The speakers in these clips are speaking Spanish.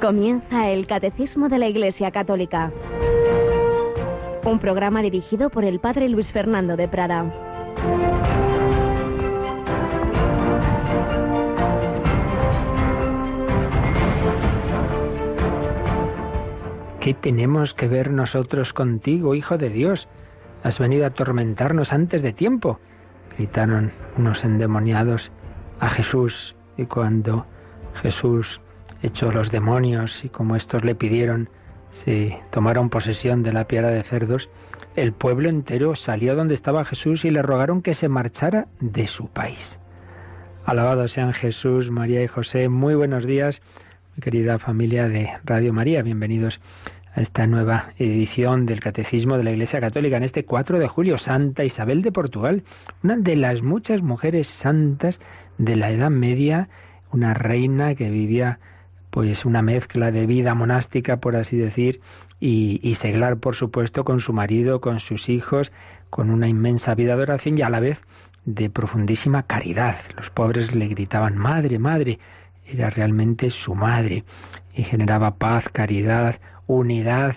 Comienza el Catecismo de la Iglesia Católica. Un programa dirigido por el Padre Luis Fernando de Prada. ¿Qué tenemos que ver nosotros contigo, Hijo de Dios? Has venido a atormentarnos antes de tiempo, gritaron unos endemoniados a Jesús y cuando Jesús echó los demonios y como estos le pidieron se tomaron posesión de la piara de cerdos, el pueblo entero salió donde estaba Jesús y le rogaron que se marchara de su país. Alabados sean Jesús, María y José. Muy buenos días, mi querida familia de Radio María. Bienvenidos a esta nueva edición del Catecismo de la Iglesia Católica en este 4 de julio. Santa Isabel de Portugal, una de las muchas mujeres santas de la Edad Media, una reina que vivía pues una mezcla de vida monástica, por así decir, y, seglar, por supuesto, con su marido, con sus hijos, con una inmensa vida de oración y a la vez de profundísima caridad. Los pobres le gritaban, Madre, Madre, era realmente su madre, y generaba paz, caridad, unidad.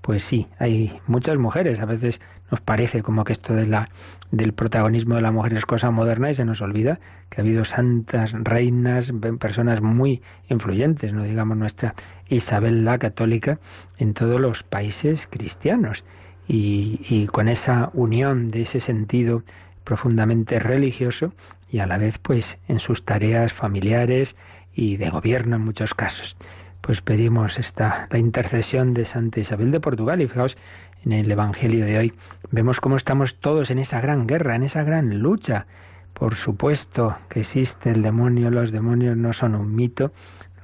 Pues sí, hay muchas mujeres, a veces nos parece como que esto de la, del protagonismo de la mujer es cosa moderna y se nos olvida que ha habido santas reinas, personas muy influyentes, no digamos nuestra Isabel la católica, en todos los países cristianos. Y, y con esa unión de ese sentido profundamente religioso y a la vez pues en sus tareas familiares y de gobierno en muchos casos. Pues pedimos esta la intercesión de Santa Isabel de Portugal y fijaos en el Evangelio de hoy, vemos cómo estamos todos en esa gran guerra, en esa gran lucha. Por supuesto que existe el demonio, los demonios no son un mito,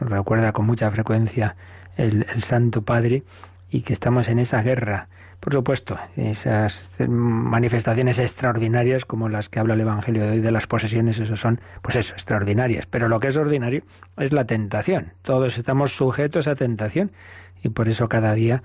nos recuerda con mucha frecuencia el, Santo Padre, y que estamos en esa guerra. Por supuesto, esas manifestaciones extraordinarias como las que habla el Evangelio de hoy de las posesiones, eso son, pues eso, extraordinarias. Pero lo que es ordinario es la tentación. Todos estamos sujetos a tentación y por eso cada día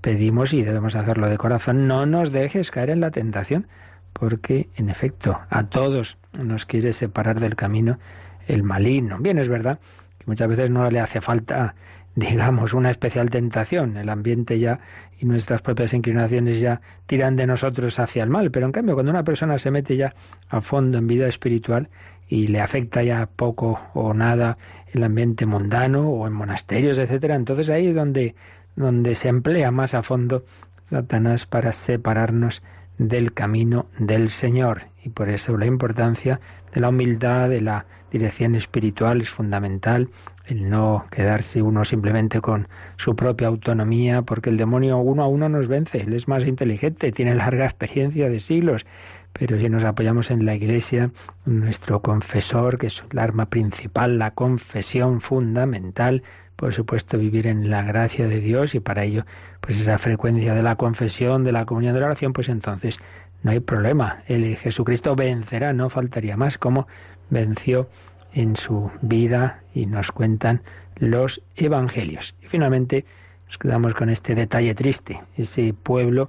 pedimos y debemos hacerlo de corazón, no nos dejes caer en la tentación, porque en efecto a todos nos quiere separar del camino el maligno. Bien, es verdad que muchas veces no le hace falta, digamos, una especial tentación, el ambiente ya y nuestras propias inclinaciones ya tiran de nosotros hacia el mal, pero en cambio cuando una persona se mete ya a fondo en vida espiritual y le afecta ya poco o nada el ambiente mundano o en monasterios, etcétera, entonces ahí es donde donde se emplea más a fondo Satanás para separarnos del camino del Señor. Y por eso la importancia de la humildad, de la dirección espiritual es fundamental, el no quedarse uno simplemente con su propia autonomía, porque el demonio uno a uno nos vence, él es más inteligente, tiene larga experiencia de siglos, pero si nos apoyamos en la Iglesia, nuestro confesor, que es el arma principal, la confesión fundamental, por supuesto, vivir en la gracia de Dios y para ello, pues esa frecuencia de la confesión, de la comunión de la oración, pues entonces no hay problema. El Jesucristo vencerá, no faltaría más, como venció en su vida y nos cuentan los evangelios. Y finalmente nos quedamos con este detalle triste, ese pueblo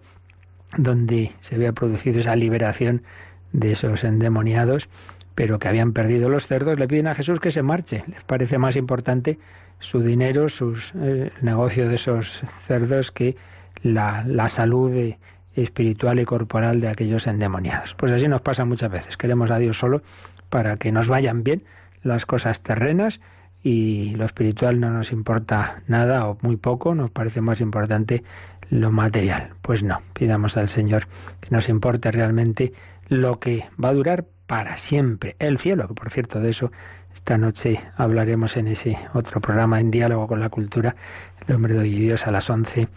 donde se había producido esa liberación de esos endemoniados, pero que habían perdido los cerdos, le piden a Jesús que se marche. Les parece más importante su dinero, sus eh, negocio de esos cerdos que la, la salud espiritual y corporal de aquellos endemoniados. Pues así nos pasa muchas veces. Queremos a Dios solo para que nos vayan bien las cosas terrenas y lo espiritual no nos importa nada o muy poco, nos parece más importante lo material. Pues no, pidamos al Señor que nos importe realmente lo que va a durar para siempre, el cielo, que por cierto de eso esta noche hablaremos en ese otro programa en diálogo con la cultura, El hombre de hoy Dios a las 11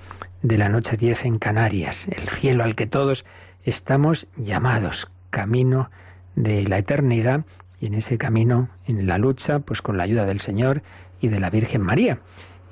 de la noche 10 en Canarias, el cielo al que todos estamos llamados, camino de la eternidad y en ese camino, en la lucha, pues con la ayuda del Señor y de la Virgen María.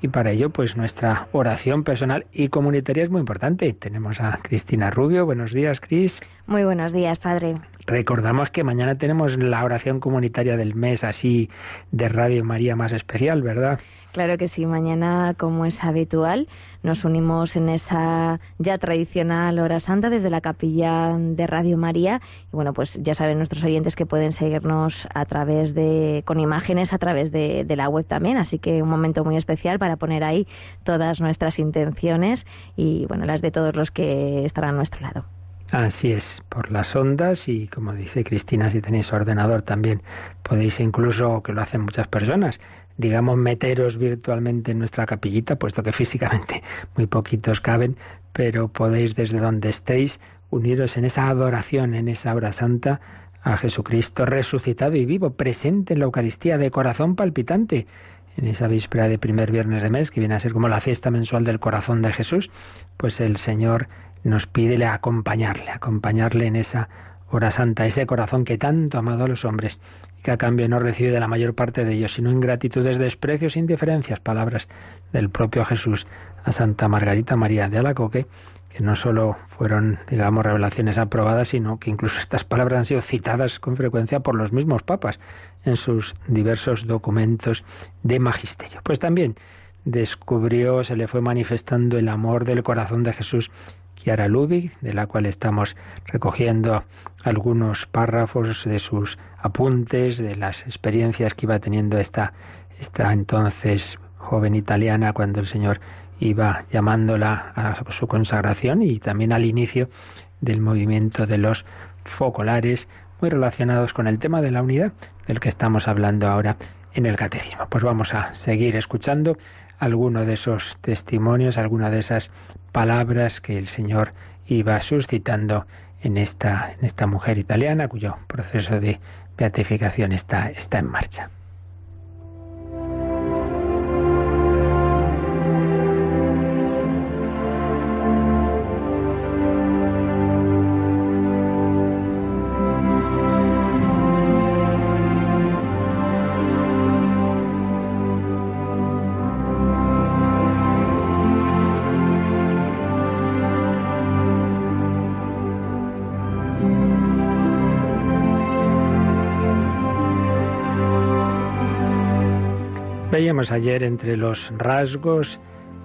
Y para ello, pues nuestra oración personal y comunitaria es muy importante. Tenemos a Cristina Rubio. Buenos días, Cris. Muy buenos días, Padre. Recordamos que mañana tenemos la oración comunitaria del mes así de Radio María más especial, ¿verdad? Claro que sí, mañana, como es habitual, nos unimos en esa ya tradicional hora santa desde la capilla de Radio María. Y bueno, pues ya saben nuestros oyentes que pueden seguirnos a través de, con imágenes a través de, la web también. Así que un momento muy especial para poner ahí todas nuestras intenciones y bueno, las de todos los que estarán a nuestro lado. Así es, por las ondas y como dice Cristina, si tenéis ordenador también podéis incluso, que lo hacen muchas personas, digamos, meteros virtualmente en nuestra capillita, puesto que físicamente muy poquitos caben, pero podéis desde donde estéis uniros en esa adoración, en esa hora santa, a Jesucristo resucitado y vivo, presente en la Eucaristía de corazón palpitante, en esa víspera de primer viernes de mes, que viene a ser como la fiesta mensual del corazón de Jesús, pues el Señor nos pide acompañarle, acompañarle en esa hora santa, ese corazón que tanto ha amado a los hombres que a cambio no recibe de la mayor parte de ellos, sino ingratitudes, desprecios, indiferencias, palabras del propio Jesús a Santa Margarita María de Alacoque, que no solo fueron, digamos, revelaciones aprobadas, sino que incluso estas palabras han sido citadas con frecuencia por los mismos papas en sus diversos documentos de magisterio. Pues también descubrió, se le fue manifestando el amor del corazón de Jesús Chiara de la cual estamos recogiendo algunos párrafos de sus apuntes, de las experiencias que iba teniendo esta, esta entonces joven italiana cuando el Señor iba llamándola a su consagración y también al inicio del movimiento de los focolares, muy relacionados con el tema de la unidad del que estamos hablando ahora en el catecismo. Pues vamos a seguir escuchando alguno de esos testimonios, alguna de esas palabras que el Señor iba suscitando en esta, en esta mujer italiana cuyo proceso de beatificación está, está en marcha. Veíamos ayer entre los rasgos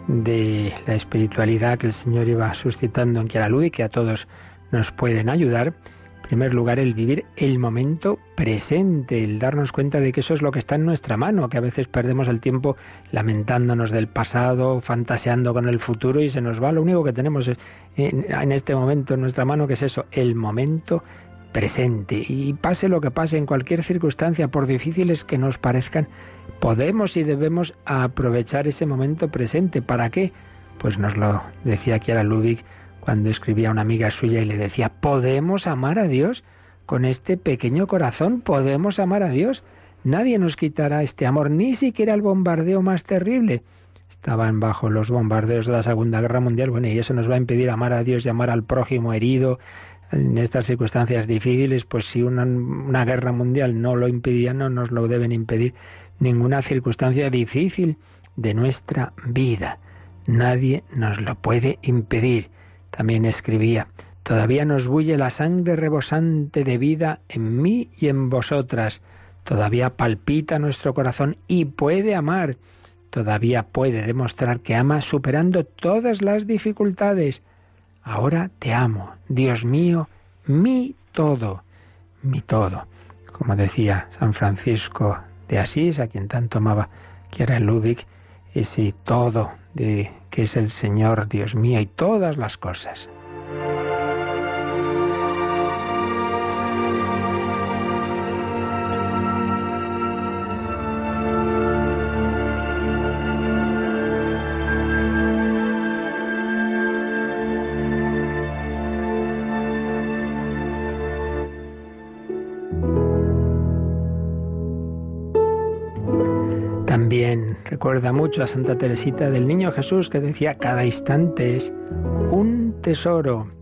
de la espiritualidad que el Señor iba suscitando en Kiara y que a todos nos pueden ayudar. En primer lugar, el vivir el momento presente, el darnos cuenta de que eso es lo que está en nuestra mano, que a veces perdemos el tiempo lamentándonos del pasado, fantaseando con el futuro y se nos va. Lo único que tenemos en este momento en nuestra mano, que es eso, el momento presente. Y pase lo que pase en cualquier circunstancia, por difíciles que nos parezcan, podemos y debemos aprovechar ese momento presente. ¿Para qué? Pues nos lo decía Kiara Ludwig cuando escribía a una amiga suya y le decía, podemos amar a Dios con este pequeño corazón, podemos amar a Dios. Nadie nos quitará este amor, ni siquiera el bombardeo más terrible. Estaban bajo los bombardeos de la Segunda Guerra Mundial, bueno, y eso nos va a impedir amar a Dios y al prójimo herido, en estas circunstancias difíciles, pues si una, una, guerra mundial no lo impedía, no nos lo deben impedir ninguna circunstancia difícil de nuestra vida. Nadie nos lo puede impedir. También escribía, todavía nos bulle la sangre rebosante de vida en mí y en vosotras. Todavía palpita nuestro corazón y puede amar. Todavía puede demostrar que ama superando todas las dificultades. Ahora te amo, Dios mío, mi todo, mi todo. Como decía San Francisco de Asís, a quien tanto amaba, que era el Ludwig, ese todo de que es el Señor Dios mío y todas las cosas. Recuerda mucho a Santa Teresita del Niño Jesús que decía cada instante es un tesoro.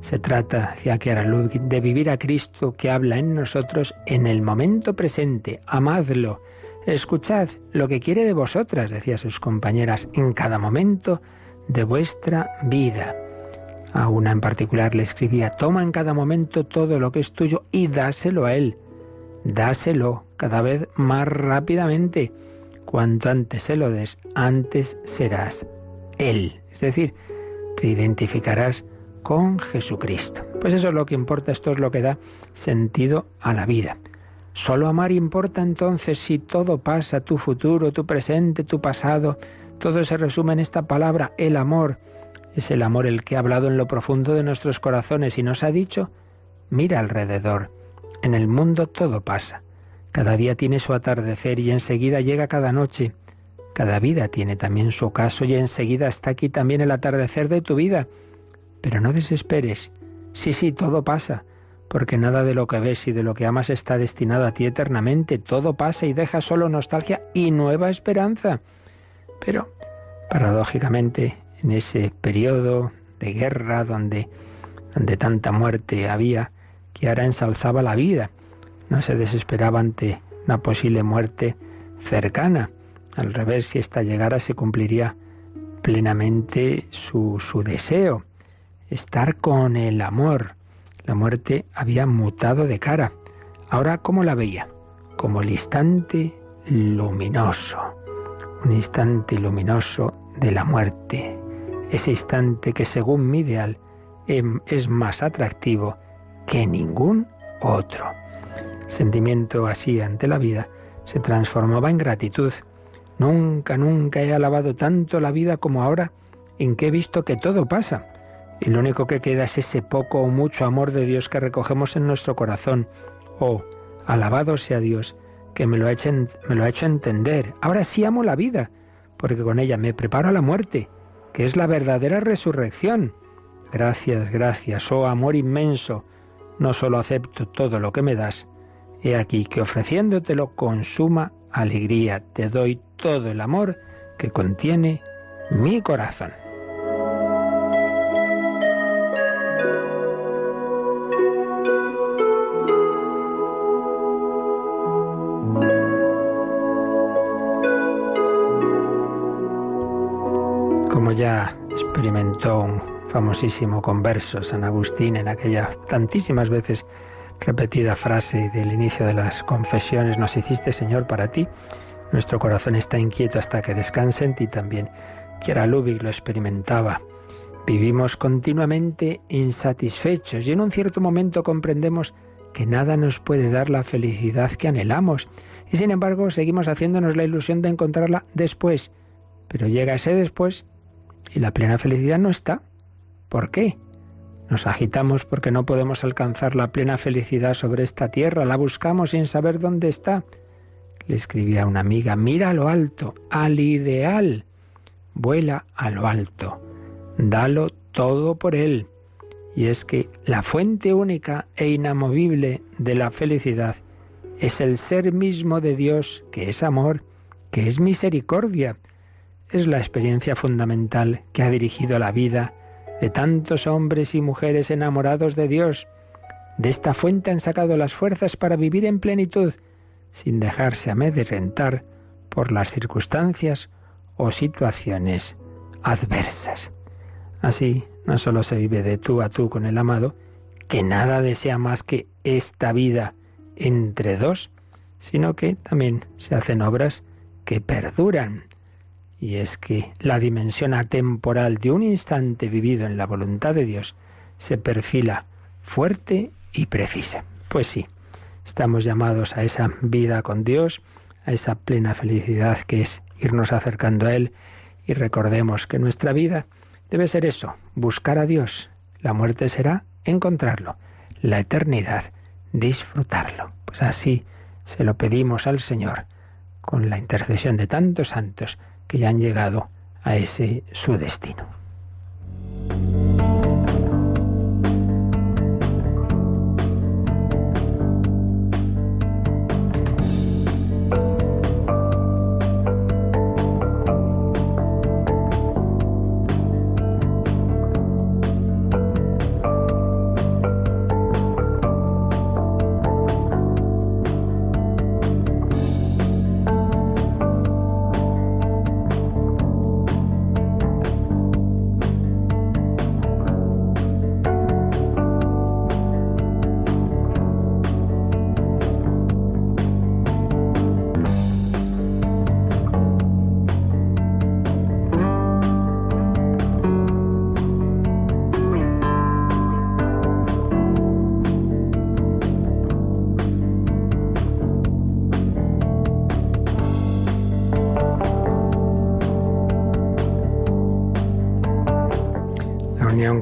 Se trata, decía era Ludwig, de vivir a Cristo que habla en nosotros en el momento presente. Amadlo. Escuchad lo que quiere de vosotras, decía sus compañeras, en cada momento de vuestra vida. A una en particular le escribía, toma en cada momento todo lo que es tuyo y dáselo a él. Dáselo cada vez más rápidamente. Cuanto antes se lo des, antes serás él. Es decir, te identificarás con Jesucristo. Pues eso es lo que importa, esto es lo que da sentido a la vida. Solo amar importa entonces si todo pasa, tu futuro, tu presente, tu pasado, todo se resume en esta palabra, el amor. Es el amor el que ha hablado en lo profundo de nuestros corazones y nos ha dicho, mira alrededor, en el mundo todo pasa. Cada día tiene su atardecer y enseguida llega cada noche. Cada vida tiene también su ocaso y enseguida está aquí también el atardecer de tu vida. Pero no desesperes. Sí, sí, todo pasa, porque nada de lo que ves y de lo que amas está destinado a ti eternamente. Todo pasa y deja solo nostalgia y nueva esperanza. Pero, paradójicamente, en ese periodo de guerra donde, donde tanta muerte había, que ahora ensalzaba la vida, no se desesperaba ante una posible muerte cercana. Al revés, si ésta llegara, se cumpliría plenamente su, su deseo, estar con el amor. La muerte había mutado de cara. Ahora, ¿cómo la veía? Como el instante luminoso, un instante luminoso de la muerte, ese instante que según mi ideal em, es más atractivo que ningún otro. Sentimiento así ante la vida se transformaba en gratitud. Nunca, nunca he alabado tanto la vida como ahora en que he visto que todo pasa. Y lo único que queda es ese poco o mucho amor de Dios que recogemos en nuestro corazón. Oh, alabado sea Dios, que me lo ha hecho, me lo ha hecho entender. Ahora sí amo la vida, porque con ella me preparo a la muerte, que es la verdadera resurrección. Gracias, gracias, oh amor inmenso. No solo acepto todo lo que me das, he aquí que ofreciéndotelo con suma alegría te doy todo el amor que contiene mi corazón. ya experimentó un famosísimo converso San Agustín en aquella tantísimas veces repetida frase del inicio de las confesiones, nos hiciste Señor para ti, nuestro corazón está inquieto hasta que descanse en ti también. Kiera Lubick lo experimentaba. Vivimos continuamente insatisfechos y en un cierto momento comprendemos que nada nos puede dar la felicidad que anhelamos y sin embargo seguimos haciéndonos la ilusión de encontrarla después. Pero llega ese después y la plena felicidad no está. ¿Por qué? Nos agitamos porque no podemos alcanzar la plena felicidad sobre esta tierra, la buscamos sin saber dónde está. Le escribía una amiga, mira a lo alto, al ideal. Vuela a lo alto, dalo todo por él. Y es que la fuente única e inamovible de la felicidad es el ser mismo de Dios, que es amor, que es misericordia, es la experiencia fundamental que ha dirigido la vida de tantos hombres y mujeres enamorados de Dios. De esta fuente han sacado las fuerzas para vivir en plenitud, sin dejarse amedrentar por las circunstancias o situaciones adversas. Así, no solo se vive de tú a tú con el amado, que nada desea más que esta vida entre dos, sino que también se hacen obras que perduran y es que la dimensión atemporal de un instante vivido en la voluntad de Dios se perfila fuerte y precisa. Pues sí, estamos llamados a esa vida con Dios, a esa plena felicidad que es irnos acercando a Él y recordemos que nuestra vida debe ser eso, buscar a Dios. La muerte será encontrarlo, la eternidad, disfrutarlo. Pues así se lo pedimos al Señor, con la intercesión de tantos santos, que ya han llegado a ese su destino.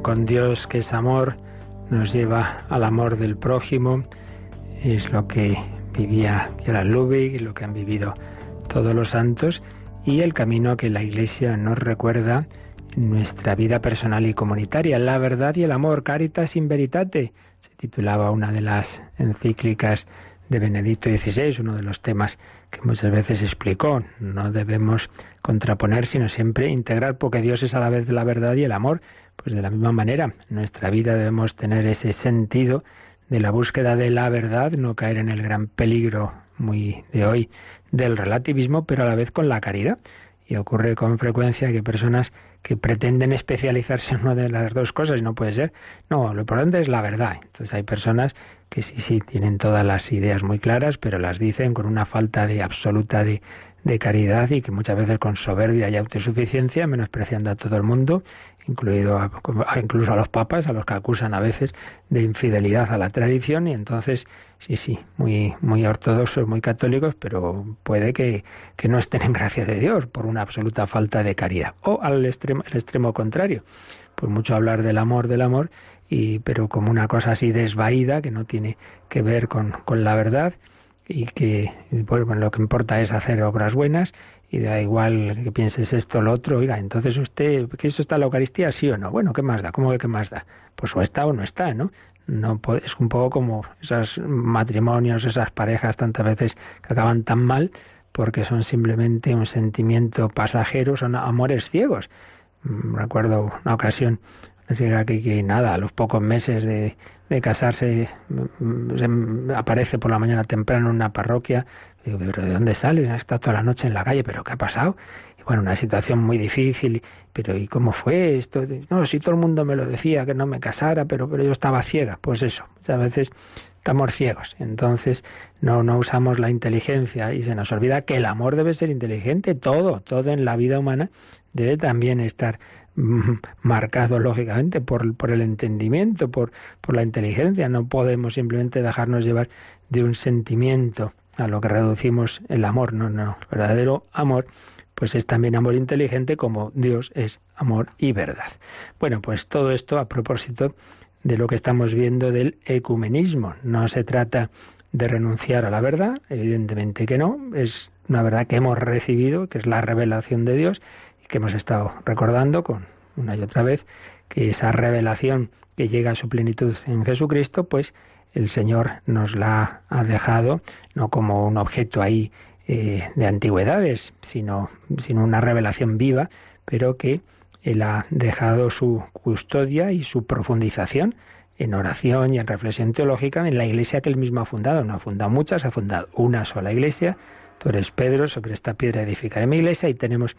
Con Dios, que es amor, nos lleva al amor del prójimo. Es lo que vivía Gerald Ludwig lo que han vivido todos los santos y el camino que la Iglesia nos recuerda en nuestra vida personal y comunitaria. La verdad y el amor, Caritas in Veritate, se titulaba una de las encíclicas de Benedicto XVI, uno de los temas que muchas veces explicó. No debemos contraponer, sino siempre integrar, porque Dios es a la vez la verdad y el amor. Pues de la misma manera, en nuestra vida debemos tener ese sentido de la búsqueda de la verdad, no caer en el gran peligro muy de hoy del relativismo, pero a la vez con la caridad. Y ocurre con frecuencia que personas que pretenden especializarse en una de las dos cosas no puede ser. No, lo importante es la verdad. Entonces hay personas que sí, sí, tienen todas las ideas muy claras, pero las dicen con una falta de absoluta de, de caridad y que muchas veces con soberbia y autosuficiencia, menospreciando a todo el mundo incluido incluso a los papas, a los que acusan a veces de infidelidad a la tradición, y entonces, sí, sí, muy, muy ortodoxos, muy católicos, pero puede que, que no estén en gracia de Dios por una absoluta falta de caridad. O al extremo, el extremo contrario, pues mucho hablar del amor, del amor, y, pero como una cosa así desvaída, que no tiene que ver con, con la verdad, y que pues, bueno, lo que importa es hacer obras buenas y da igual que pienses esto o lo otro, oiga, entonces usted, ¿que eso está la Eucaristía, sí o no? Bueno, ¿qué más da? ¿Cómo que qué más da? Pues o está o no está, ¿no? No es un poco como esos matrimonios, esas parejas tantas veces que acaban tan mal porque son simplemente un sentimiento pasajero, son amores ciegos. Mm, recuerdo una ocasión, que, que nada, a los pocos meses de, de casarse mm, mm, aparece por la mañana temprano en una parroquia Digo, pero ¿de dónde sales? Está toda la noche en la calle, pero ¿qué ha pasado? Y bueno, una situación muy difícil, pero ¿y cómo fue esto? No, si todo el mundo me lo decía, que no me casara, pero, pero yo estaba ciega. Pues eso, muchas veces estamos ciegos. Entonces no, no usamos la inteligencia y se nos olvida que el amor debe ser inteligente. Todo, todo en la vida humana debe también estar marcado lógicamente por, el entendimiento, por, por la inteligencia. No podemos simplemente dejarnos llevar de un sentimiento a lo que reducimos el amor. No, no, el verdadero amor pues es también amor inteligente como Dios es amor y verdad. Bueno, pues todo esto a propósito de lo que estamos viendo del ecumenismo. No se trata de renunciar a la verdad, evidentemente que no, es una verdad que hemos recibido, que es la revelación de Dios que hemos estado recordando con una y otra vez que esa revelación que llega a su plenitud en Jesucristo, pues el Señor nos la ha dejado no como un objeto ahí eh, de antigüedades, sino, sino una revelación viva, pero que Él ha dejado su custodia y su profundización en oración y en reflexión teológica en la iglesia que Él mismo ha fundado. No ha fundado muchas, ha fundado una sola iglesia. Tú eres Pedro, sobre esta piedra edificaré mi iglesia y tenemos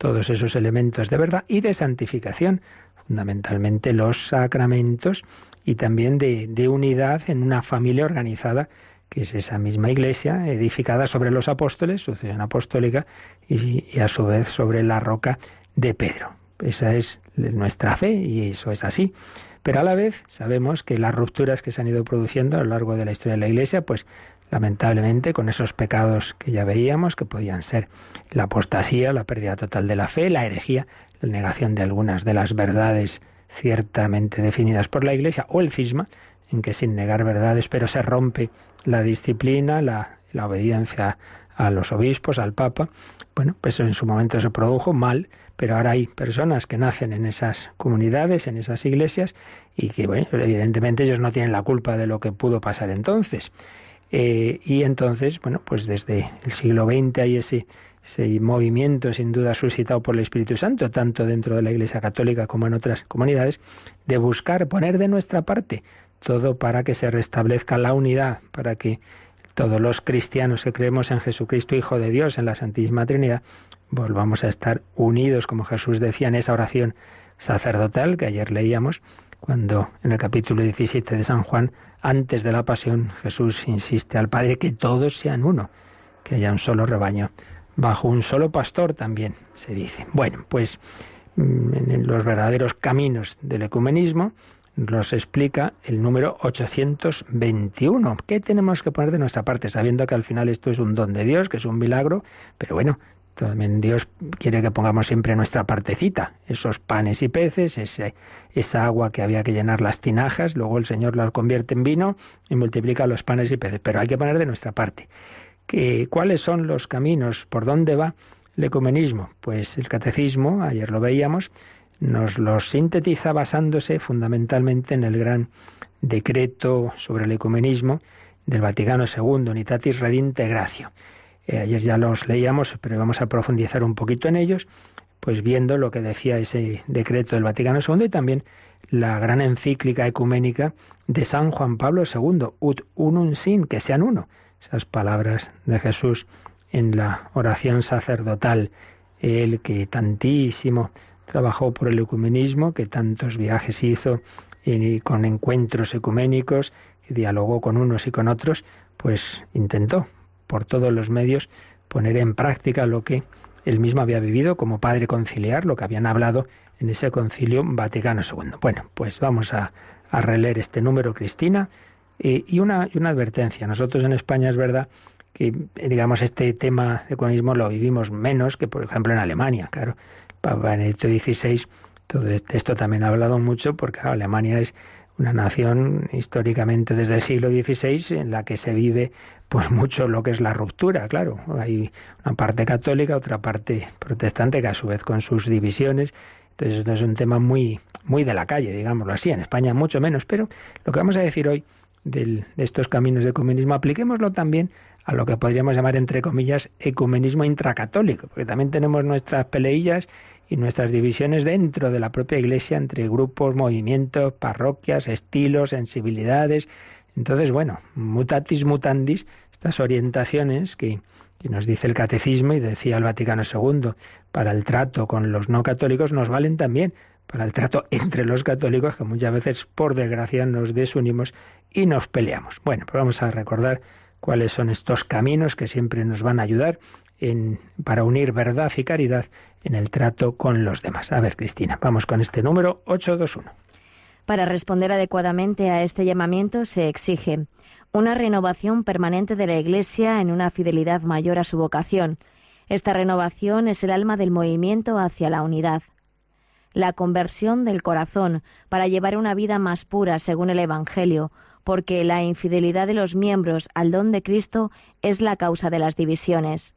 todos esos elementos de verdad y de santificación, fundamentalmente los sacramentos y también de, unidad en una familia organizada que es esa misma iglesia edificada sobre los apóstoles, sucesión apostólica, y, y, a su vez sobre la roca de Pedro. Esa es nuestra fe y eso es así. Pero a la vez sabemos que las rupturas que se han ido produciendo a lo largo de la historia de la iglesia, pues lamentablemente con esos pecados que ya veíamos, que podían ser la apostasía, la pérdida total de la fe, la herejía, la negación de algunas de las verdades ciertamente definidas por la Iglesia, o el cisma, en que sin negar verdades, pero se rompe la disciplina, la, obediencia a los obispos, al Papa. Bueno, pues en su momento se produjo mal, pero ahora hay personas que nacen en esas comunidades, en esas iglesias, y que, bueno, evidentemente ellos no tienen la culpa de lo que pudo pasar entonces. Eh, y entonces, bueno, pues desde el siglo XX hay ese ese movimiento sin duda suscitado por el Espíritu Santo, tanto dentro de la Iglesia Católica como en otras comunidades, de buscar poner de nuestra parte todo para que se restablezca la unidad, para que todos los cristianos que creemos en Jesucristo, Hijo de Dios, en la Santísima Trinidad, volvamos a estar unidos, como Jesús decía en esa oración sacerdotal que ayer leíamos, cuando en el capítulo 17 de San Juan, antes de la pasión, Jesús insiste al Padre que todos sean uno, que haya un solo rebaño bajo un solo pastor también se dice. Bueno, pues mm, en los verdaderos caminos del ecumenismo los explica el número 821. ¿Qué tenemos que poner de nuestra parte? Sabiendo que al final esto es un don de Dios, que es un milagro, pero bueno, También Dios quiere que pongamos siempre nuestra partecita, esos panes y peces, ese, esa agua que había que llenar las tinajas, luego el Señor las convierte en vino y multiplica los panes y peces, pero hay que poner de nuestra parte. ¿Qué, ¿Cuáles son los caminos? ¿Por dónde va el ecumenismo? Pues el catecismo, ayer lo veíamos, nos lo sintetiza basándose fundamentalmente en el gran decreto sobre el ecumenismo del Vaticano II, Unitatis Redinte Gratio. Eh, ayer ya los leíamos, pero vamos a profundizar un poquito en ellos, pues viendo lo que decía ese decreto del Vaticano II y también la gran encíclica ecuménica de San Juan Pablo II, ut unum sin, que sean uno. Esas palabras de Jesús en la oración sacerdotal, el que tantísimo trabajó por el ecumenismo, que tantos viajes hizo y con encuentros ecuménicos, que dialogó con unos y con otros, pues intentó por todos los medios poner en práctica lo que él mismo había vivido como padre conciliar, lo que habían hablado en ese concilio Vaticano II. Bueno, pues vamos a, a releer este número, Cristina, y, una, y una advertencia. Nosotros en España es verdad que, digamos, este tema de ecumenismo lo vivimos menos que, por ejemplo, en Alemania. Claro, Papa Benedicto XVI, todo esto también ha hablado mucho porque Alemania es una nación históricamente desde el siglo XVI en la que se vive pues mucho lo que es la ruptura, claro. Hay una parte católica, otra parte protestante, que a su vez con sus divisiones. Entonces esto es un tema muy, muy de la calle, digámoslo así. En España mucho menos, pero lo que vamos a decir hoy de estos caminos de ecumenismo, apliquémoslo también a lo que podríamos llamar, entre comillas, ecumenismo intracatólico, porque también tenemos nuestras peleillas y nuestras divisiones dentro de la propia Iglesia entre grupos, movimientos, parroquias, estilos, sensibilidades. Entonces, bueno, mutatis mutandis, estas orientaciones que, nos dice el catecismo y decía el Vaticano II, para el trato con los no católicos nos valen también para el trato entre los católicos, que muchas veces, por desgracia, nos desunimos y nos peleamos. Bueno, pues vamos a recordar cuáles son estos caminos que siempre nos van a ayudar en, para unir verdad y caridad en el trato con los demás. A ver, Cristina, vamos con este número 821. Para responder adecuadamente a este llamamiento se exige una renovación permanente de la Iglesia en una fidelidad mayor a su vocación. Esta renovación es el alma del movimiento hacia la unidad. La conversión del corazón para llevar una vida más pura según el Evangelio, porque la infidelidad de los miembros al don de Cristo es la causa de las divisiones.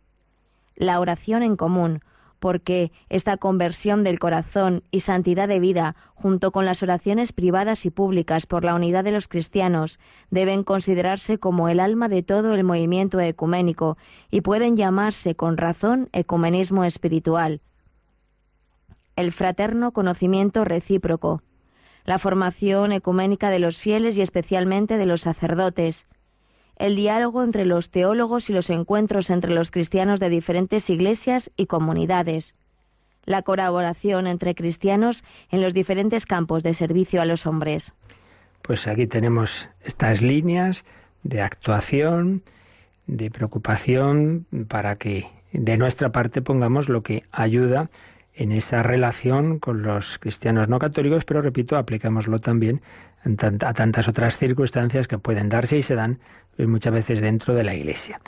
La oración en común, porque esta conversión del corazón y santidad de vida, junto con las oraciones privadas y públicas por la unidad de los cristianos, deben considerarse como el alma de todo el movimiento ecuménico y pueden llamarse con razón ecumenismo espiritual. El fraterno conocimiento recíproco, la formación ecuménica de los fieles y especialmente de los sacerdotes, el diálogo entre los teólogos y los encuentros entre los cristianos de diferentes iglesias y comunidades, la colaboración entre cristianos en los diferentes campos de servicio a los hombres. Pues aquí tenemos estas líneas de actuación, de preocupación, para que de nuestra parte pongamos lo que ayuda en esa relación con los cristianos no católicos, pero repito, aplicámoslo también a tantas otras circunstancias que pueden darse y se dan muchas veces dentro de la Iglesia.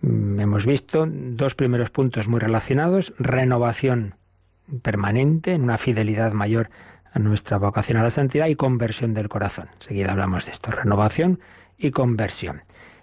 Mm, hemos visto dos primeros puntos muy relacionados, renovación permanente, en una fidelidad mayor a nuestra vocación a la santidad y conversión del corazón. Enseguida hablamos de esto, renovación y conversión.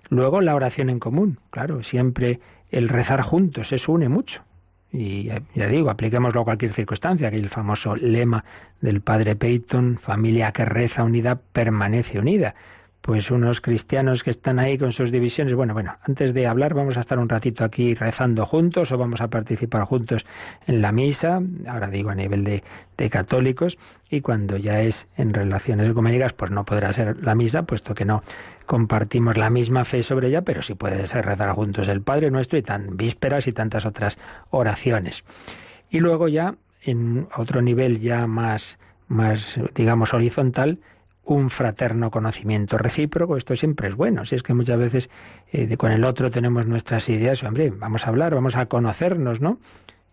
Luego la oración en común, claro, siempre el rezar juntos, eso une mucho. Y ya digo, apliquémoslo a cualquier circunstancia, que el famoso lema del padre Peyton, familia que reza unida permanece unida pues unos cristianos que están ahí con sus divisiones. Bueno, bueno, antes de hablar vamos a estar un ratito aquí rezando juntos o vamos a participar juntos en la misa, ahora digo a nivel de, católicos, y cuando ya es en relaciones ecuménicas, pues no podrá ser la misa, puesto que no compartimos la misma fe sobre ella, pero sí puede ser rezar juntos el Padre Nuestro y tan vísperas y tantas otras oraciones. Y luego ya, en otro nivel ya más, más digamos, horizontal, un fraterno conocimiento recíproco. Esto siempre es bueno. Si es que muchas veces eh, con el otro tenemos nuestras ideas, hombre, vamos a hablar, vamos a conocernos, ¿no?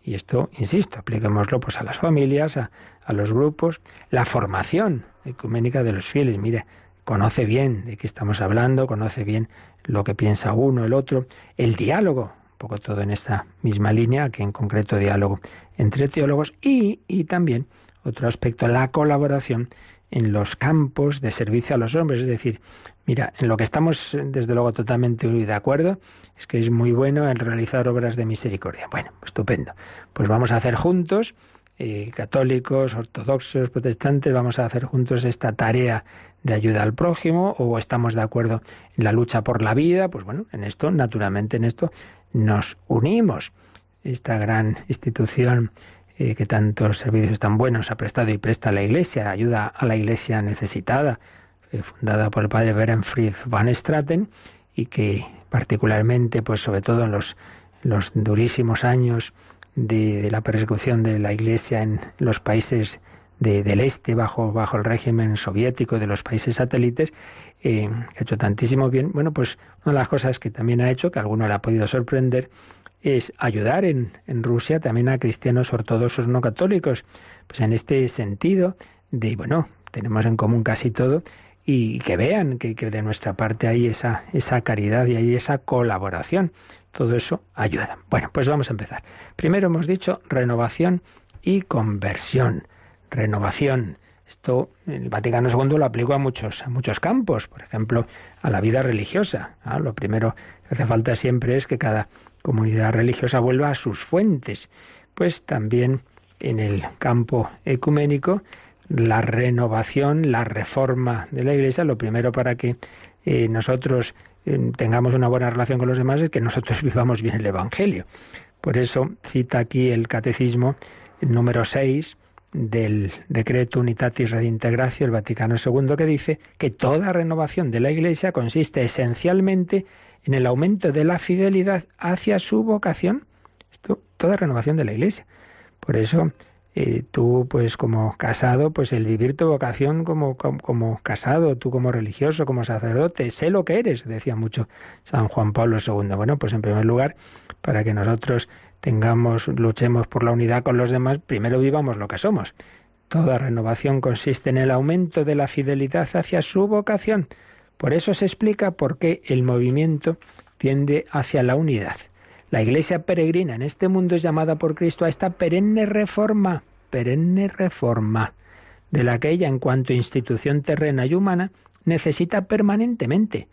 Y esto, insisto, apliquémoslo pues a las familias, a, a los grupos, la formación ecuménica de los fieles. Mire, conoce bien de qué estamos hablando, conoce bien lo que piensa uno, el otro, el diálogo, un poco todo en esta misma línea, que en concreto diálogo entre teólogos y, y también otro aspecto, la colaboración en los campos de servicio a los hombres. Es decir, mira, en lo que estamos desde luego totalmente de acuerdo es que es muy bueno el realizar obras de misericordia. Bueno, estupendo. Pues vamos a hacer juntos, eh, católicos, ortodoxos, protestantes, vamos a hacer juntos esta tarea de ayuda al prójimo o estamos de acuerdo en la lucha por la vida. Pues bueno, en esto, naturalmente en esto nos unimos. Esta gran institución eh, que tantos servicios tan buenos ha prestado y presta a la Iglesia, ayuda a la Iglesia necesitada, eh, fundada por el padre Berenfried van Straten y que particularmente, pues sobre todo en los, los durísimos años de, la persecución de la Iglesia en los países del este bajo, bajo el régimen soviético de los países satélites, eh, ha hecho tantísimo bien. Bueno, pues una de las cosas que también ha hecho, que a alguno le ha podido sorprender, es ayudar en, en Rusia también a cristianos ortodoxos no católicos. Pues en este sentido de, bueno, tenemos en común casi todo y que vean que, que, de nuestra parte hay esa, esa caridad y hay esa colaboración. Todo eso ayuda. Bueno, pues vamos a empezar. Primero hemos dicho renovación y conversión. Renovación. Esto el Vaticano II lo aplicó a muchos, a muchos campos, por ejemplo, a la vida religiosa. Lo primero que hace falta siempre es que cada comunidad religiosa vuelva a sus fuentes. Pues también en el campo ecuménico, la renovación, la reforma de la Iglesia, lo primero para que eh, nosotros eh, tengamos una buena relación con los demás es que nosotros vivamos bien el Evangelio. Por eso cita aquí el Catecismo el número 6 del decreto Unitatis Redintegratio del Vaticano II que dice que toda renovación de la Iglesia consiste esencialmente en el aumento de la fidelidad hacia su vocación. Toda renovación de la Iglesia. Por eso, eh, tú, pues como casado, pues el vivir tu vocación como, como, casado, tú como religioso, como sacerdote, sé lo que eres, decía mucho San Juan Pablo II. Bueno, pues en primer lugar, para que nosotros tengamos, luchemos por la unidad con los demás, primero vivamos lo que somos. Toda renovación consiste en el aumento de la fidelidad hacia su vocación. Por eso se explica por qué el movimiento tiende hacia la unidad. La Iglesia peregrina en este mundo es llamada por Cristo a esta perenne reforma, perenne reforma, de la que ella, en cuanto institución terrena y humana, necesita permanentemente,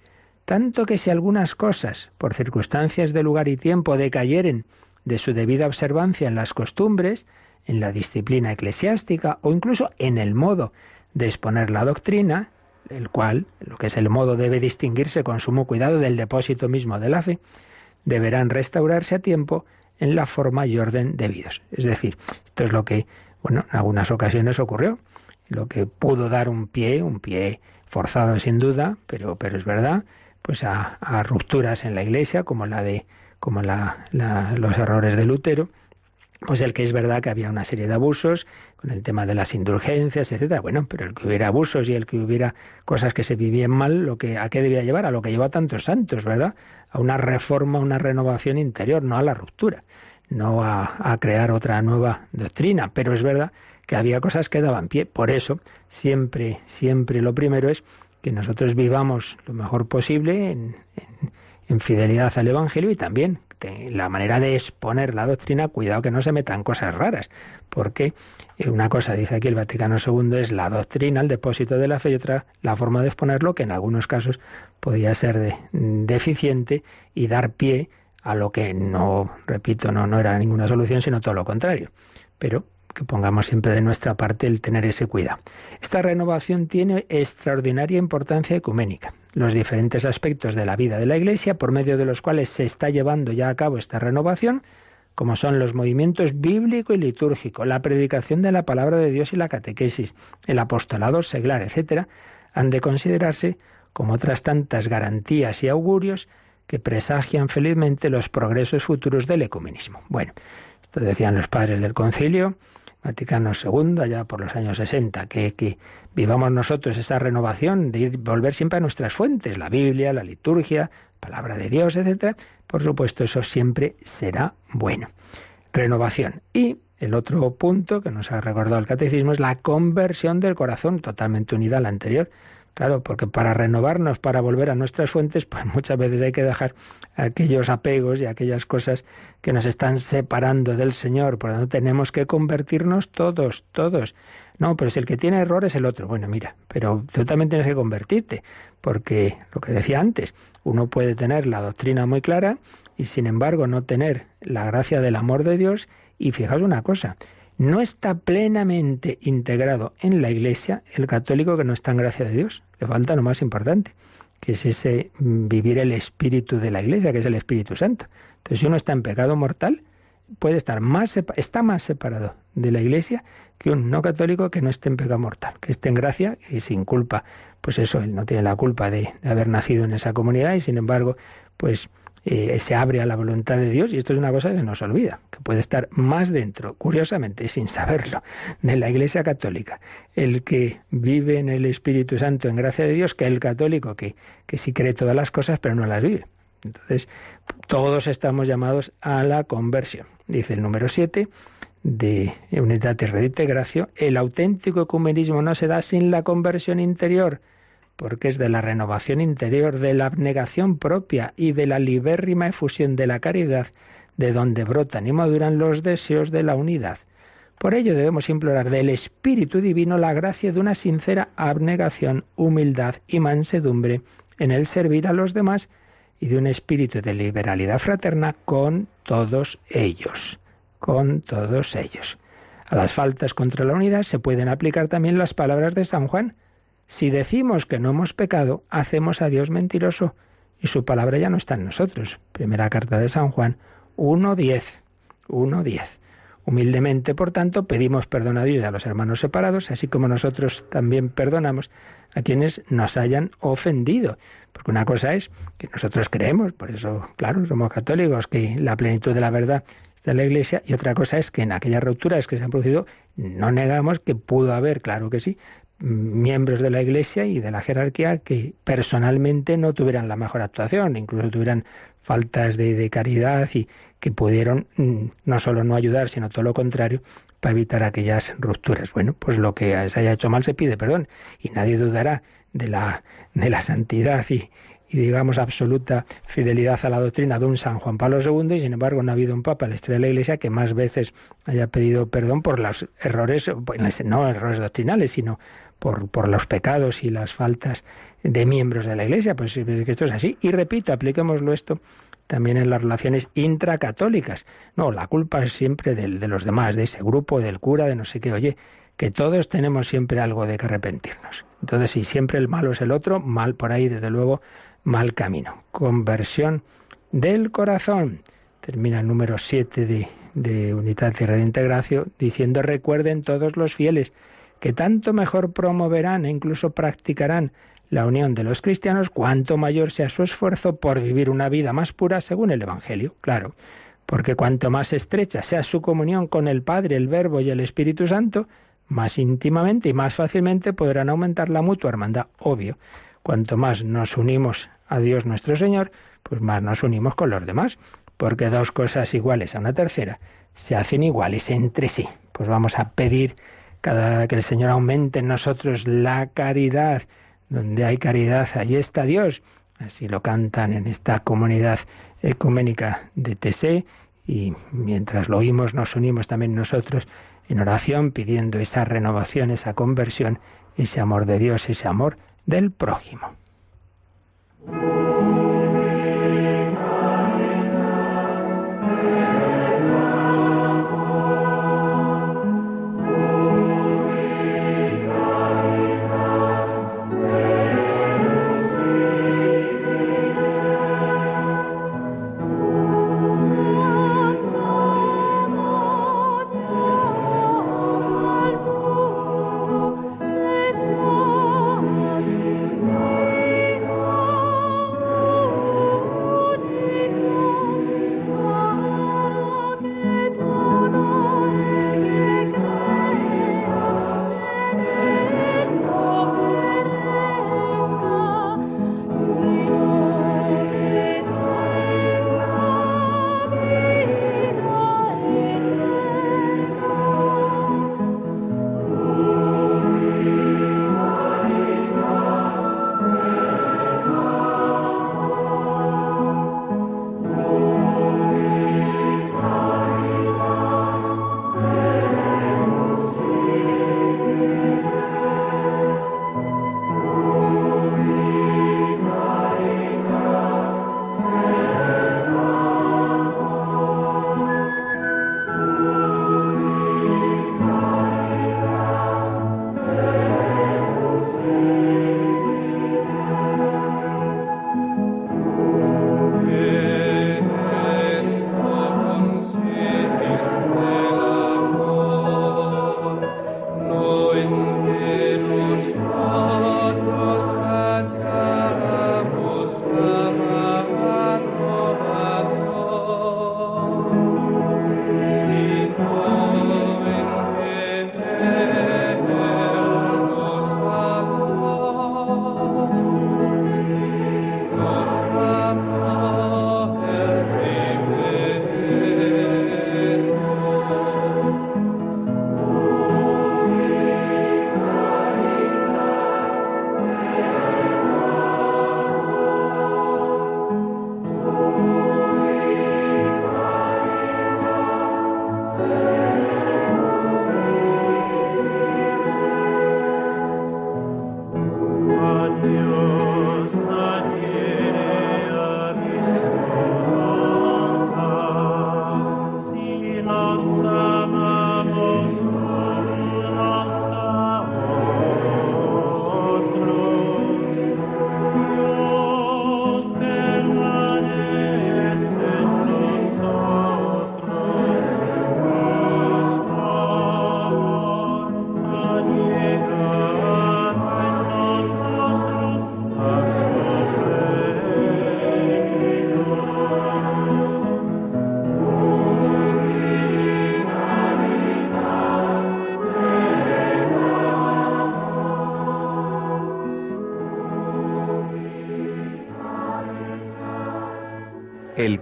tanto que si algunas cosas, por circunstancias de lugar y tiempo, decayeren de su debida observancia en las costumbres, en la disciplina eclesiástica o incluso en el modo de exponer la doctrina, el cual, lo que es el modo, debe distinguirse con sumo cuidado del depósito mismo de la fe, deberán restaurarse a tiempo en la forma y orden debidos. Es decir, esto es lo que, bueno, en algunas ocasiones ocurrió, lo que pudo dar un pie, un pie forzado sin duda, pero, pero es verdad, pues a, rupturas en la Iglesia, como la de, como la, los errores de Lutero, pues el que es verdad que había una serie de abusos con el tema de las indulgencias, etcétera. Bueno, pero el que hubiera abusos y el que hubiera cosas que se vivían mal, lo que a qué debía llevar, a lo que lleva a tantos santos, ¿verdad? A una reforma, una renovación interior, no a la ruptura, no a, crear otra nueva doctrina. Pero es verdad que había cosas que daban pie. Por eso, siempre, siempre lo primero es que nosotros vivamos lo mejor posible en, en fidelidad al Evangelio y también la manera de exponer la doctrina, cuidado que no se metan cosas raras, porque eh, una cosa, dice aquí el Vaticano II, es la doctrina, el depósito de la fe, y otra la forma de exponerlo, que en algunos casos podía ser deficiente y dar pie a lo que no, repito, no, no era ninguna solución, sino todo lo contrario. Pero que pongamos siempre de nuestra parte el tener ese cuidado. Esta renovación tiene extraordinaria importancia ecuménica. Los diferentes aspectos de la vida de la Iglesia, por medio de los cuales se está llevando ya a cabo esta renovación, como son los movimientos bíblico y litúrgico, la predicación de la palabra de Dios y la catequesis, el apostolado seglar, etc., han de considerarse como otras tantas garantías y augurios que presagian felizmente los progresos futuros del ecumenismo. Bueno, esto decían los padres del concilio, Vaticano II, allá por los años 60, que, que vivamos nosotros esa renovación de ir, volver siempre a nuestras fuentes, la Biblia, la liturgia, palabra de Dios, etcétera. Por supuesto, eso siempre será bueno. Renovación. Y el otro punto que nos ha recordado el catecismo es la conversión del corazón, totalmente unida al anterior. Claro, porque para renovarnos, para volver a nuestras fuentes, pues muchas veces hay que dejar aquellos apegos y aquellas cosas que nos están separando del Señor. Por lo tanto, tenemos que convertirnos todos, todos. No, pero si el que tiene error es el otro. Bueno, mira, pero tú también tienes que convertirte, porque lo que decía antes, uno puede tener la doctrina muy clara y sin embargo no tener la gracia del amor de Dios. Y fijaos una cosa, no está plenamente integrado en la Iglesia el católico que no está en gracia de Dios. Le falta lo más importante, que es ese vivir el espíritu de la Iglesia, que es el Espíritu Santo. Entonces, si uno está en pecado mortal, puede estar más está más separado de la Iglesia que un no católico que no esté en pecado mortal, que esté en gracia y sin culpa. Pues eso, él no tiene la culpa de haber nacido en esa comunidad y sin embargo, pues eh, se abre a la voluntad de Dios y esto es una cosa que nos olvida, que puede estar más dentro, curiosamente, sin saberlo, de la Iglesia Católica, el que vive en el Espíritu Santo en gracia de Dios, que el católico que, que sí cree todas las cosas pero no las vive. Entonces, todos estamos llamados a la conversión. Dice el número 7 de Unidad y Redite Gracio, el auténtico ecumenismo no se da sin la conversión interior porque es de la renovación interior, de la abnegación propia y de la libérrima efusión de la caridad, de donde brotan y maduran los deseos de la unidad. Por ello debemos implorar del Espíritu Divino la gracia de una sincera abnegación, humildad y mansedumbre en el servir a los demás y de un espíritu de liberalidad fraterna con todos ellos, con todos ellos. A las faltas contra la unidad se pueden aplicar también las palabras de San Juan, si decimos que no hemos pecado, hacemos a Dios mentiroso y su palabra ya no está en nosotros. Primera carta de San Juan 1.10. 1.10. Humildemente, por tanto, pedimos perdón a Dios y a los hermanos separados, así como nosotros también perdonamos a quienes nos hayan ofendido. Porque una cosa es que nosotros creemos, por eso, claro, somos católicos, que la plenitud de la verdad está en la Iglesia, y otra cosa es que en aquellas rupturas que se han producido, no negamos que pudo haber, claro que sí, miembros de la Iglesia y de la jerarquía que personalmente no tuvieran la mejor actuación, incluso tuvieran faltas de, caridad y que pudieron mm, no solo no ayudar, sino todo lo contrario, para evitar aquellas rupturas. Bueno, pues lo que se haya hecho mal se pide perdón y nadie dudará de la, de la santidad y, y digamos absoluta fidelidad a la doctrina de un San Juan Pablo II y sin embargo no ha habido un papa en la historia de la Iglesia que más veces haya pedido perdón por los errores, no errores doctrinales, sino por, por los pecados y las faltas de miembros de la Iglesia. Pues, que esto es así. Y repito, apliquémoslo esto también en las relaciones intracatólicas. No, la culpa es siempre de los demás, de ese grupo, del cura, de no sé qué. Oye, que todos tenemos siempre algo de que arrepentirnos. Entonces, si siempre el malo es el otro, mal por ahí, desde luego, mal camino. Conversión del corazón. Termina el número 7 de, de Unidad y Reintegración diciendo recuerden todos los fieles que tanto mejor promoverán e incluso practicarán la unión de los cristianos cuanto mayor sea su esfuerzo por vivir una vida más pura según el Evangelio, claro, porque cuanto más estrecha sea su comunión con el Padre, el Verbo y el Espíritu Santo, más íntimamente y más fácilmente podrán aumentar la mutua hermandad, obvio. Cuanto más nos unimos a Dios nuestro Señor, pues más nos unimos con los demás, porque dos cosas iguales a una tercera se hacen iguales entre sí. Pues vamos a pedir cada que el Señor aumente en nosotros la caridad. Donde hay caridad, allí está Dios. Así lo cantan en esta comunidad ecuménica de TC y mientras lo oímos nos unimos también nosotros en oración pidiendo esa renovación, esa conversión, ese amor de Dios, ese amor del prójimo.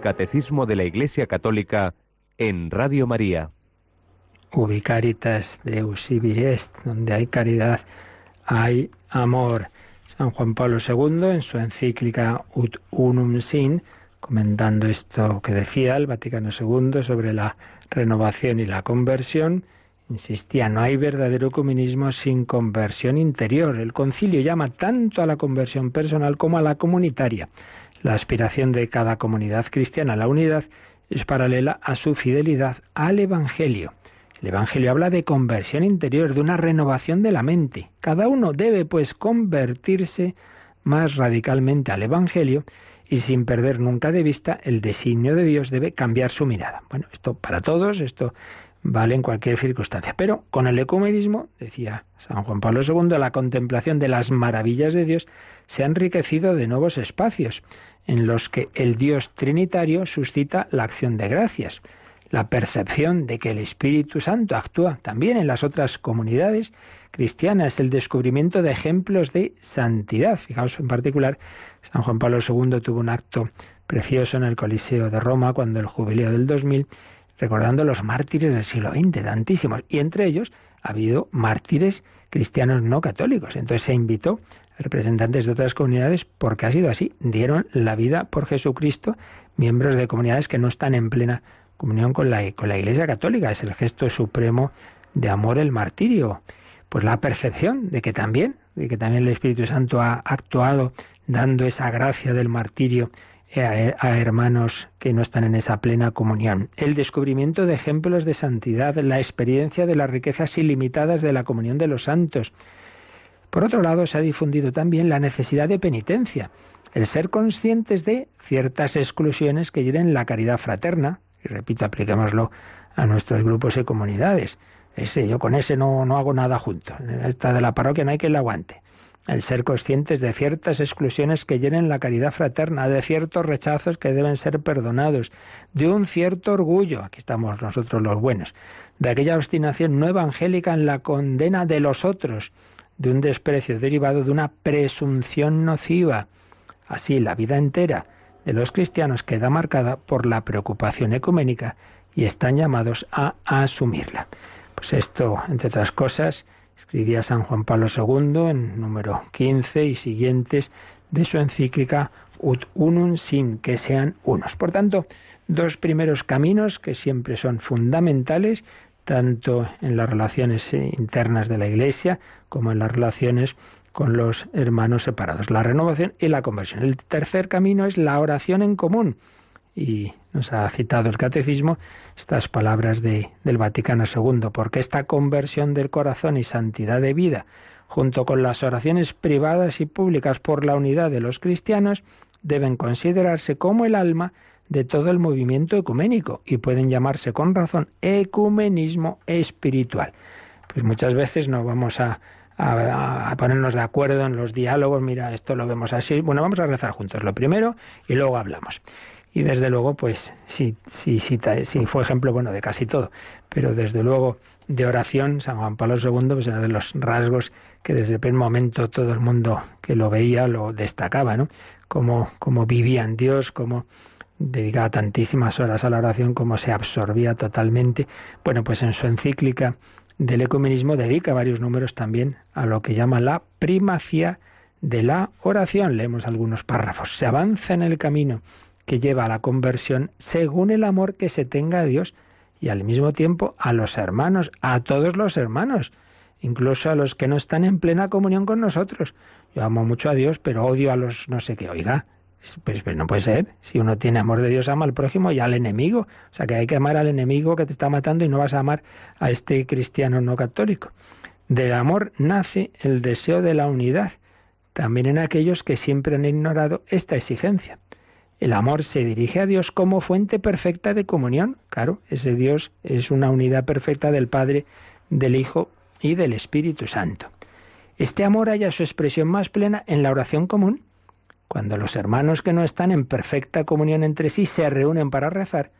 Catecismo de la Iglesia Católica en Radio María. Ubicaritas de Usibi Est, donde hay caridad, hay amor. San Juan Pablo II, en su encíclica Ut Unum Sin, comentando esto que decía el Vaticano II sobre la renovación y la conversión, insistía, no hay verdadero comunismo sin conversión interior. El concilio llama tanto a la conversión personal como a la comunitaria. La aspiración de cada comunidad cristiana a la unidad es paralela a su fidelidad al Evangelio. El Evangelio habla de conversión interior, de una renovación de la mente. Cada uno debe, pues, convertirse más radicalmente al Evangelio y sin perder nunca de vista el designio de Dios debe cambiar su mirada. Bueno, esto para todos, esto vale en cualquier circunstancia. Pero con el ecumenismo, decía San Juan Pablo II, la contemplación de las maravillas de Dios se ha enriquecido de nuevos espacios en los que el Dios Trinitario suscita la acción de gracias. La percepción de que el Espíritu Santo actúa también en las otras comunidades cristianas, el descubrimiento de ejemplos de santidad. Fijaos en particular, San Juan Pablo II tuvo un acto precioso en el Coliseo de Roma cuando el jubileo del 2000, recordando los mártires del siglo XX, tantísimos, y entre ellos ha habido mártires cristianos no católicos. Entonces se invitó representantes de otras comunidades porque ha sido así. Dieron la vida por Jesucristo miembros de comunidades que no están en plena comunión con la, con la Iglesia Católica. Es el gesto supremo de amor el martirio. Pues la percepción de que también, de que también el Espíritu Santo ha actuado dando esa gracia del martirio a, a, hermanos que no están en esa plena comunión. El descubrimiento de ejemplos de santidad, la experiencia de las riquezas ilimitadas de la comunión de los santos, por otro lado, se ha difundido también la necesidad de penitencia, el ser conscientes de ciertas exclusiones que hieren la caridad fraterna, y repito, apliquémoslo a nuestros grupos y comunidades. Ese, yo con ese no, no hago nada junto. Esta de la parroquia no hay que la aguante. El ser conscientes de ciertas exclusiones que hieren la caridad fraterna, de ciertos rechazos que deben ser perdonados, de un cierto orgullo, aquí estamos nosotros los buenos, de aquella obstinación no evangélica en la condena de los otros, de un desprecio derivado de una presunción nociva. Así, la vida entera de los cristianos queda marcada por la preocupación ecuménica y están llamados a asumirla. Pues esto, entre otras cosas, escribía San Juan Pablo II en número 15 y siguientes de su encíclica Ut unum sin que sean unos. Por tanto, dos primeros caminos que siempre son fundamentales tanto en las relaciones internas de la Iglesia como en las relaciones con los hermanos separados, la renovación y la conversión. El tercer camino es la oración en común. Y nos ha citado el catecismo estas palabras de, del Vaticano II, porque esta conversión del corazón y santidad de vida, junto con las oraciones privadas y públicas por la unidad de los cristianos, deben considerarse como el alma de todo el movimiento ecuménico y pueden llamarse con razón ecumenismo espiritual. Pues muchas veces no vamos a, a, ponernos de acuerdo en los diálogos, mira, esto lo vemos así, bueno, vamos a rezar juntos lo primero y luego hablamos. Y desde luego, pues sí, sí, fue ejemplo, bueno, de casi todo, pero desde luego de oración, San Juan Pablo II, pues era de los rasgos que desde el primer momento todo el mundo que lo veía lo destacaba, ¿no? Cómo, cómo vivía en Dios, cómo dedicaba tantísimas horas a la oración, cómo se absorbía totalmente. Bueno, pues en su encíclica del ecumenismo dedica varios números también a lo que llama la primacía de la oración. Leemos algunos párrafos. Se avanza en el camino que lleva a la conversión según el amor que se tenga a Dios y al mismo tiempo a los hermanos, a todos los hermanos, incluso a los que no están en plena comunión con nosotros. Yo amo mucho a Dios, pero odio a los no sé qué. Oiga, pues, pues, no puede ser. Si uno tiene amor de Dios, ama al prójimo y al enemigo. O sea que hay que amar al enemigo que te está matando y no vas a amar a este cristiano no católico. Del amor nace el deseo de la unidad, también en aquellos que siempre han ignorado esta exigencia. El amor se dirige a Dios como fuente perfecta de comunión. Claro, ese Dios es una unidad perfecta del Padre, del Hijo y del Espíritu Santo. Este amor halla su expresión más plena en la oración común cuando los hermanos que no están en perfecta comunión entre sí se reúnen para rezar,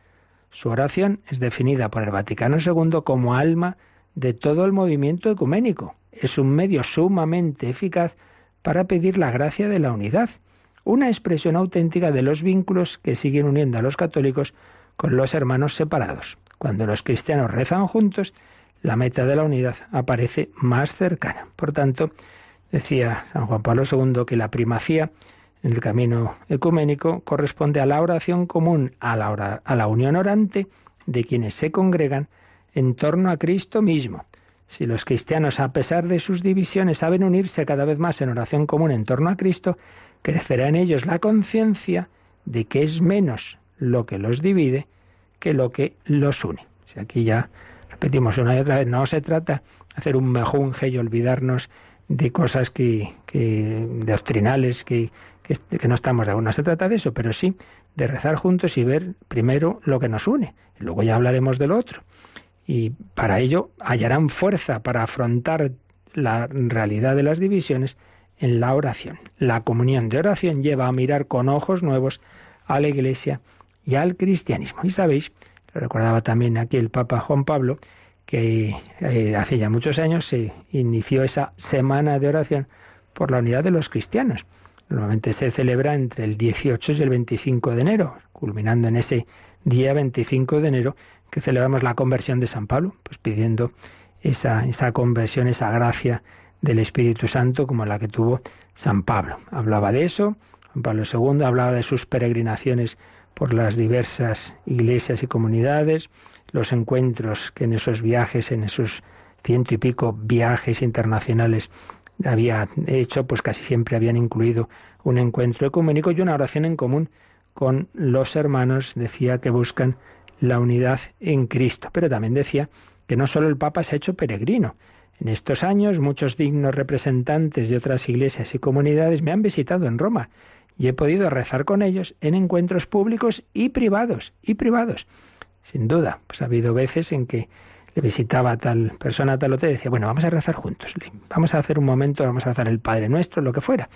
su oración es definida por el Vaticano II como alma de todo el movimiento ecuménico. Es un medio sumamente eficaz para pedir la gracia de la unidad, una expresión auténtica de los vínculos que siguen uniendo a los católicos con los hermanos separados. Cuando los cristianos rezan juntos, la meta de la unidad aparece más cercana. Por tanto, decía San Juan Pablo II que la primacía en el camino ecuménico corresponde a la oración común, a la, a la unión orante de quienes se congregan en torno a Cristo mismo. Si los cristianos, a pesar de sus divisiones, saben unirse cada vez más en oración común en torno a Cristo, crecerá en ellos la conciencia de que es menos lo que los divide que lo que los une. Si aquí ya repetimos una y otra vez, no se trata de hacer un mejunje y olvidarnos de cosas que, que doctrinales que, que, no estamos de acuerdo. No se trata de eso, pero sí de rezar juntos y ver primero lo que nos une. Y luego ya hablaremos del otro. Y para ello hallarán fuerza para afrontar la realidad de las divisiones en la oración. La comunión de oración lleva a mirar con ojos nuevos a la Iglesia y al cristianismo. Y sabéis, lo recordaba también aquí el Papa Juan Pablo, que eh, hace ya muchos años se inició esa semana de oración por la unidad de los cristianos. Normalmente se celebra entre el 18 y el 25 de enero, culminando en ese día 25 de enero que celebramos la conversión de San Pablo, pues pidiendo esa, esa conversión, esa gracia del Espíritu Santo como la que tuvo San Pablo. Hablaba de eso, Juan Pablo II hablaba de sus peregrinaciones por las diversas iglesias y comunidades, los encuentros que en esos viajes, en esos ciento y pico viajes internacionales había hecho, pues casi siempre habían incluido un encuentro ecuménico y una oración en común con los hermanos, decía que buscan la unidad en Cristo. Pero también decía que no solo el Papa se ha hecho peregrino. En estos años muchos dignos representantes de otras iglesias y comunidades me han visitado en Roma y he podido rezar con ellos en encuentros públicos y privados, y privados. Sin duda, pues ha habido veces en que le visitaba tal persona, tal hotel, decía, bueno, vamos a rezar juntos, vamos a hacer un momento, vamos a rezar el Padre Nuestro, lo que fuera.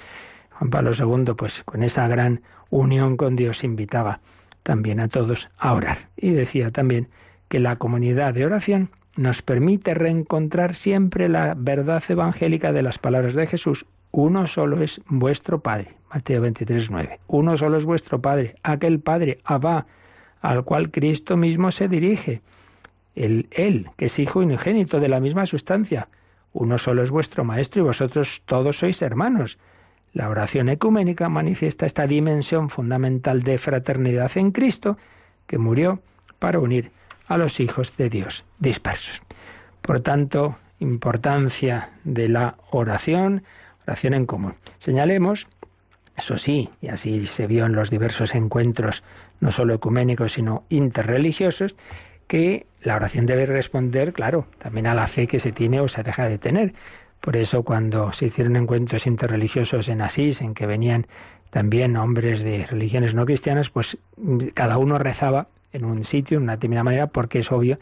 Juan Pablo II, pues con esa gran unión con Dios, invitaba también a todos a orar. Y decía también que la comunidad de oración nos permite reencontrar siempre la verdad evangélica de las palabras de Jesús. Uno solo es vuestro Padre. Mateo 23, 9. Uno solo es vuestro Padre, aquel Padre, Abba, al cual Cristo mismo se dirige el Él, que es Hijo unigénito de la misma sustancia. Uno solo es vuestro Maestro y vosotros todos sois hermanos. La oración ecuménica manifiesta esta dimensión fundamental de fraternidad en Cristo, que murió para unir a los hijos de Dios dispersos. Por tanto, importancia de la oración, oración en común. Señalemos, eso sí, y así se vio en los diversos encuentros, no solo ecuménicos, sino interreligiosos, que la oración debe responder, claro, también a la fe que se tiene o se deja de tener. Por eso cuando se hicieron encuentros interreligiosos en Asís, en que venían también hombres de religiones no cristianas, pues cada uno rezaba en un sitio, de una determinada manera, porque es obvio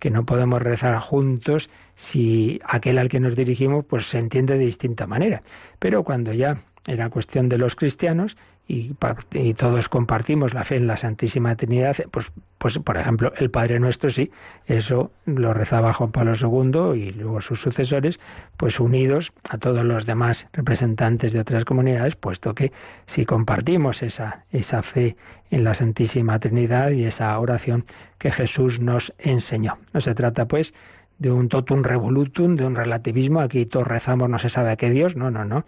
que no podemos rezar juntos si aquel al que nos dirigimos pues se entiende de distinta manera. Pero cuando ya era cuestión de los cristianos y, todos compartimos la fe en la Santísima Trinidad, pues, pues por ejemplo el Padre Nuestro sí, eso lo rezaba Juan Pablo II y luego sus sucesores, pues unidos a todos los demás representantes de otras comunidades, puesto que si compartimos esa, esa fe en la Santísima Trinidad y esa oración que Jesús nos enseñó. No se trata pues de un totum revolutum, de un relativismo, aquí todos rezamos, no se sabe a qué Dios, no, no, no.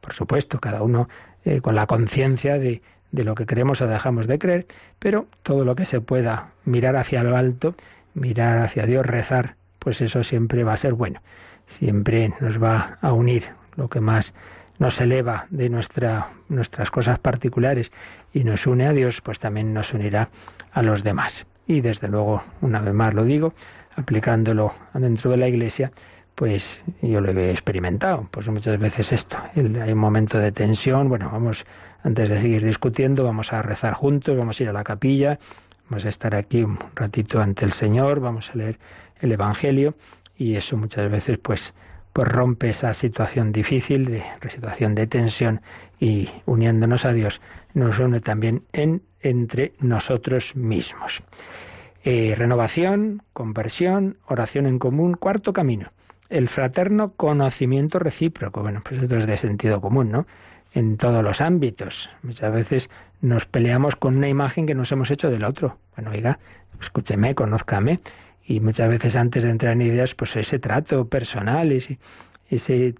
Por supuesto, cada uno eh, con la conciencia de, de lo que creemos o dejamos de creer, pero todo lo que se pueda mirar hacia lo alto, mirar hacia Dios, rezar, pues eso siempre va a ser bueno. Siempre nos va a unir lo que más nos eleva de nuestra, nuestras cosas particulares y nos une a Dios, pues también nos unirá a los demás. Y desde luego, una vez más lo digo, aplicándolo dentro de la Iglesia, pues yo lo he experimentado. Pues muchas veces esto, hay un momento de tensión, bueno, vamos, antes de seguir discutiendo, vamos a rezar juntos, vamos a ir a la capilla, vamos a estar aquí un ratito ante el Señor, vamos a leer el Evangelio y eso muchas veces pues pues rompe esa situación difícil, de situación de tensión y uniéndonos a Dios nos une también en entre nosotros mismos. Eh, renovación, conversión, oración en común, cuarto camino el fraterno conocimiento recíproco. Bueno, pues esto es de sentido común, ¿no? En todos los ámbitos. Muchas veces nos peleamos con una imagen que nos hemos hecho del otro. Bueno, oiga, escúcheme, conózcame. Y muchas veces antes de entrar en ideas, pues ese trato personal, ese, ese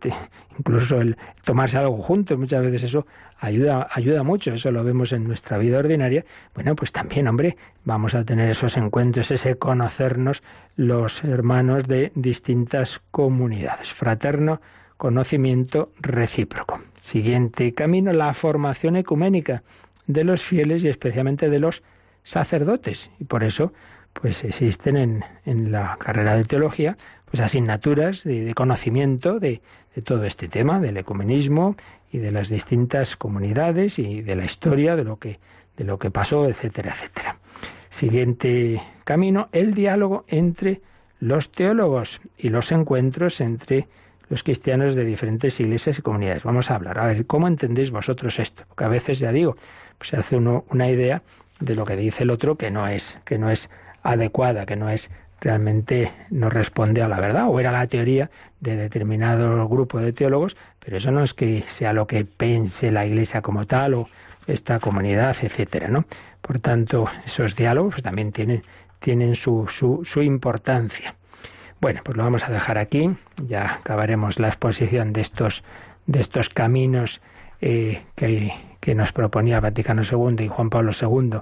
incluso el tomarse algo juntos, muchas veces eso ayuda, ayuda mucho, eso lo vemos en nuestra vida ordinaria. Bueno, pues también, hombre, vamos a tener esos encuentros, ese conocernos los hermanos de distintas comunidades. Fraterno conocimiento recíproco. Siguiente camino, la formación ecuménica de los fieles y especialmente de los sacerdotes. Y por eso, pues existen en, en la carrera de teología, pues asignaturas de, conocimiento de, de, todo este tema, del ecumenismo y de las distintas comunidades y de la historia de lo que, de lo que pasó, etcétera, etcétera. Siguiente camino, el diálogo entre los teólogos y los encuentros entre los cristianos de diferentes iglesias y comunidades. Vamos a hablar, a ver, ¿cómo entendéis vosotros esto? Porque a veces ya digo, pues se hace uno una idea de lo que dice el otro que no es, que no es adecuada, que no es realmente no responde a la verdad o era la teoría de determinado grupo de teólogos, pero eso no es que sea lo que pense la Iglesia como tal o esta comunidad, etcétera, ¿no? Por tanto, esos diálogos también tienen, tienen su, su, importancia. Bueno, pues lo vamos a dejar aquí. Ya acabaremos la exposición de estos, de estos caminos eh, que, que, nos proponía Vaticano II y Juan Pablo II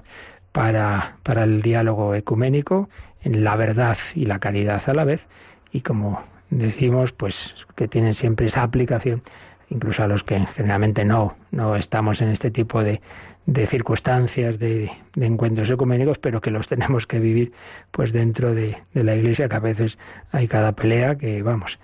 para, para el diálogo ecuménico en la verdad y la caridad a la vez y como decimos pues que tienen siempre esa aplicación incluso a los que generalmente no no estamos en este tipo de, de circunstancias de, de, encuentros ecuménicos pero que los tenemos que vivir pues dentro de, la iglesia que a veces hay cada pelea que vamos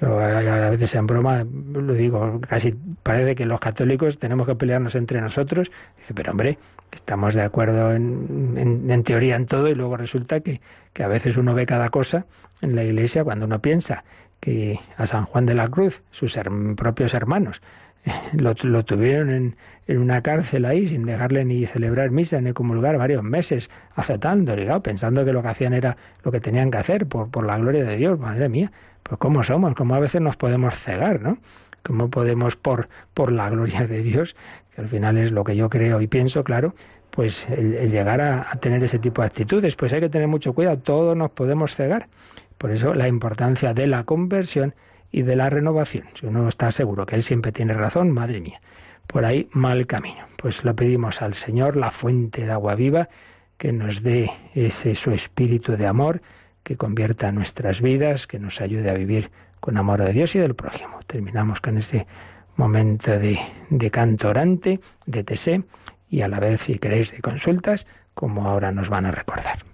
a veces en broma lo digo, casi parece que los católicos tenemos que pelearnos entre nosotros. Dice, pero hombre, estamos de acuerdo en, en, teoría en todo y luego resulta que, que, a veces uno ve cada cosa en la iglesia cuando uno piensa que a San Juan de la Cruz, sus propios hermanos, lo, lo tuvieron en, en, una cárcel ahí sin dejarle ni celebrar misa ni comulgar varios meses, azotándole, pensando que lo que hacían era lo que tenían que hacer por, por la gloria de Dios, madre mía. Pues cómo somos, cómo a veces nos podemos cegar, ¿no? Cómo podemos por, por la gloria de Dios que al final es lo que yo creo y pienso, claro, pues el, llegar a, tener ese tipo de actitudes, pues hay que tener mucho cuidado, todos nos podemos cegar. Por eso la importancia de la conversión y de la renovación. Si uno está seguro que él siempre tiene razón, madre mía, por ahí mal camino. Pues lo pedimos al Señor, la fuente de agua viva, que nos dé ese su espíritu de amor, que convierta nuestras vidas, que nos ayude a vivir con amor de Dios y del prójimo. Terminamos con ese momento de, de canto orante, de tesé, y a la vez, si queréis, de consultas, como ahora nos van a recordar.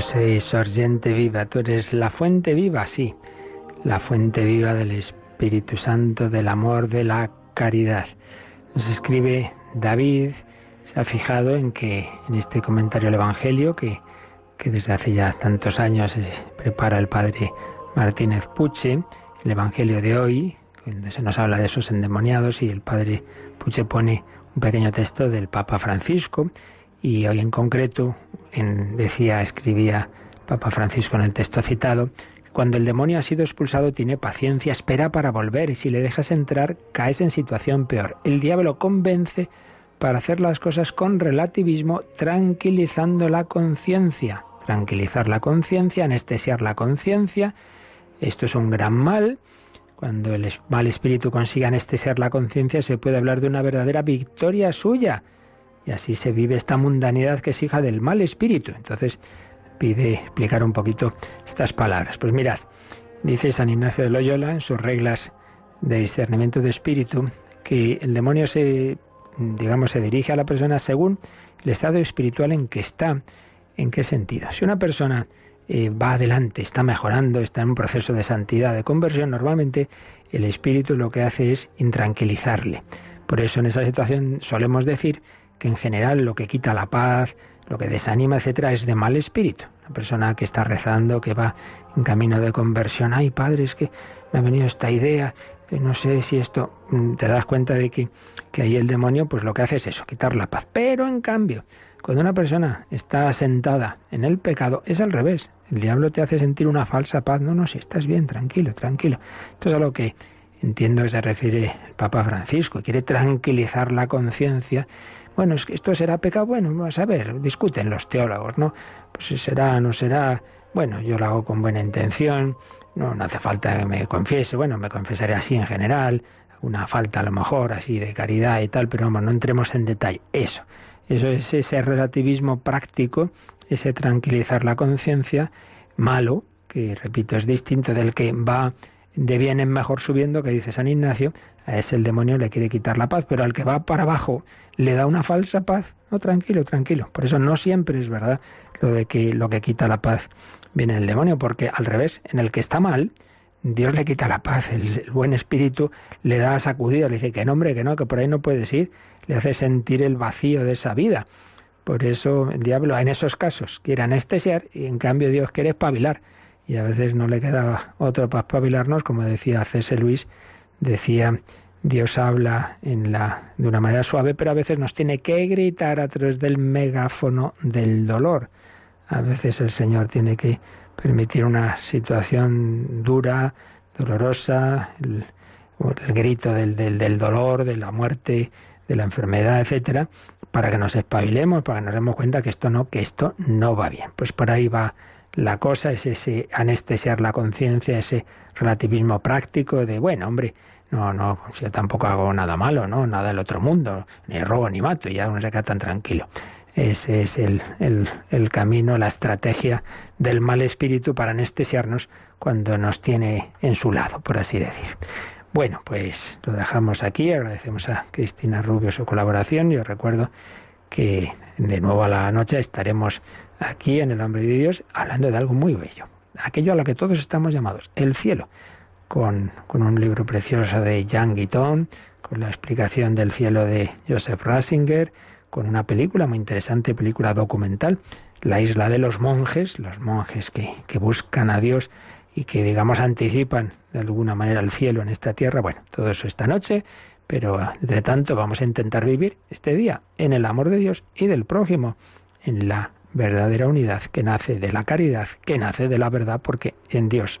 Sí, sorgente viva, tú eres la fuente viva, sí, la fuente viva del Espíritu Santo, del amor, de la caridad. Nos escribe David, se ha fijado en que en este comentario al Evangelio, que, que desde hace ya tantos años prepara el padre Martínez Puche, el Evangelio de hoy, donde se nos habla de esos endemoniados y el padre Puche pone un pequeño texto del Papa Francisco, y hoy en concreto decía, escribía Papa Francisco en el texto citado, cuando el demonio ha sido expulsado tiene paciencia, espera para volver y si le dejas entrar caes en situación peor. El diablo convence para hacer las cosas con relativismo, tranquilizando la conciencia. Tranquilizar la conciencia, anestesiar la conciencia. Esto es un gran mal. Cuando el mal espíritu consiga anestesiar la conciencia se puede hablar de una verdadera victoria suya y así se vive esta mundanidad que es hija del mal espíritu. Entonces pide explicar un poquito estas palabras. Pues mirad, dice San Ignacio de Loyola en sus reglas de discernimiento de espíritu que el demonio se, digamos, se dirige a la persona según el estado espiritual en que está. ¿En qué sentido? Si una persona eh, va adelante, está mejorando, está en un proceso de santidad, de conversión, normalmente el espíritu lo que hace es intranquilizarle. Por eso en esa situación solemos decir que en general lo que quita la paz, lo que desanima, etcétera, es de mal espíritu. Una persona que está rezando, que va en camino de conversión, ay padre, es que me ha venido esta idea, que no sé si esto, mm, te das cuenta de que, que ahí el demonio pues lo que hace es eso, quitar la paz. Pero en cambio, cuando una persona está sentada en el pecado, es al revés. El diablo te hace sentir una falsa paz. No, no, si estás bien, tranquilo, tranquilo. Esto es a lo que entiendo que se refiere el Papa Francisco. Quiere tranquilizar la conciencia bueno, es que esto será pecado, bueno, vamos a ver, discuten los teólogos, ¿no? Pues será, no será, bueno, yo lo hago con buena intención, no, no hace falta que me confiese, bueno, me confesaré así en general, una falta a lo mejor así de caridad y tal, pero vamos, no entremos en detalle. Eso, eso es ese relativismo práctico, ese tranquilizar la conciencia, malo, que repito, es distinto del que va de bien en mejor subiendo, que dice San Ignacio, a ese el demonio le quiere quitar la paz, pero al que va para abajo le da una falsa paz. No, tranquilo, tranquilo. Por eso no siempre es verdad lo de que lo que quita la paz viene del demonio, porque al revés, en el que está mal, Dios le quita la paz, el, buen espíritu le da sacudida, le dice que no, hombre, que no, que por ahí no puedes ir, le hace sentir el vacío de esa vida. Por eso el diablo en esos casos quiere anestesiar y en cambio Dios quiere espabilar. Y a veces no le queda otro para espabilarnos, como decía C.S. Luis, decía Dios habla en la, de una manera suave, pero a veces nos tiene que gritar a través del megáfono del dolor. A veces el Señor tiene que permitir una situación dura, dolorosa, el, grito del, del, dolor, de la muerte de la enfermedad, etcétera, para que nos espabilemos, para que nos demos cuenta que esto no, que esto no va bien. Pues por ahí va la cosa, es ese anestesiar la conciencia, ese relativismo práctico de, bueno, hombre, no, no, yo tampoco hago nada malo, ¿no? Nada del otro mundo, ni robo ni mato, y ya uno se queda tan tranquilo. Ese es el, el, camino, la estrategia del mal espíritu para anestesiarnos cuando nos tiene en su lado, por así decir. Bueno, pues lo dejamos aquí. Agradecemos a Cristina Rubio su colaboración. Yo recuerdo que de nuevo a la noche estaremos aquí en el Hombre de Dios hablando de algo muy bello. Aquello a lo que todos estamos llamados, el cielo. Con, con un libro precioso de Jean Guiton, con la explicación del cielo de Joseph Ratzinger, con una película muy interesante, película documental, La isla de los monjes, los monjes que, que buscan a Dios y que, digamos, anticipan de alguna manera el cielo en esta tierra. Bueno, todo eso esta noche, pero entre tanto vamos a intentar vivir este día en el amor de Dios y del prójimo, en la verdadera unidad que nace de la caridad, que nace de la verdad, porque en Dios